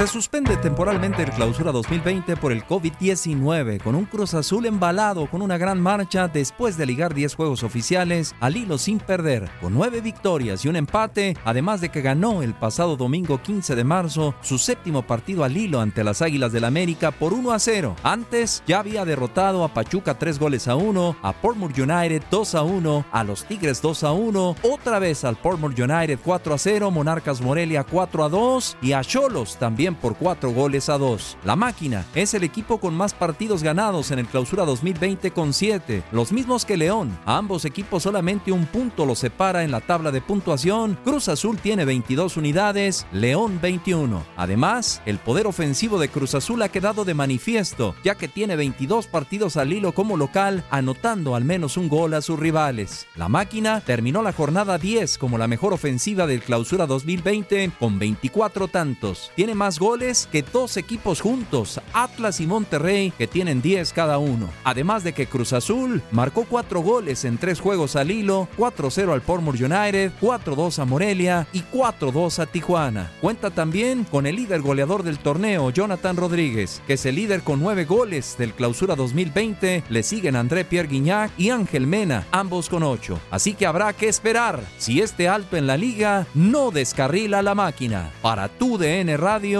Se suspende temporalmente el clausura 2020 por el COVID-19, con un Cruz Azul embalado con una gran marcha después de ligar 10 juegos oficiales al hilo sin perder, con 9 victorias y un empate, además de que ganó el pasado domingo 15 de marzo su séptimo partido al hilo ante las Águilas del América por 1 a 0. Antes ya había derrotado a Pachuca 3 goles a 1, a Portmore United 2 a 1, a los Tigres 2 a 1, otra vez al Portmore United 4 a 0, Monarcas Morelia 4 a 2 y a Cholos también por 4 goles a 2. La máquina es el equipo con más partidos ganados en el clausura 2020 con 7, los mismos que León. A ambos equipos solamente un punto los separa en la tabla de puntuación. Cruz Azul tiene 22 unidades, León 21. Además, el poder ofensivo de Cruz Azul ha quedado de manifiesto, ya que tiene 22 partidos al hilo como local, anotando al menos un gol a sus rivales. La máquina terminó la jornada 10 como la mejor ofensiva del clausura 2020 con 24 tantos. Tiene más goles que dos equipos juntos, Atlas y Monterrey, que tienen 10 cada uno. Además de que Cruz Azul marcó 4 goles en 3 juegos al hilo, 4-0 al Portmore United, 4-2 a Morelia y 4-2 a Tijuana. Cuenta también con el líder goleador del torneo, Jonathan Rodríguez, que es el líder con 9 goles del clausura 2020. Le siguen André Pierre Guignac y Ángel Mena, ambos con 8. Así que habrá que esperar si este alto en la liga no descarrila la máquina. Para tu DN Radio,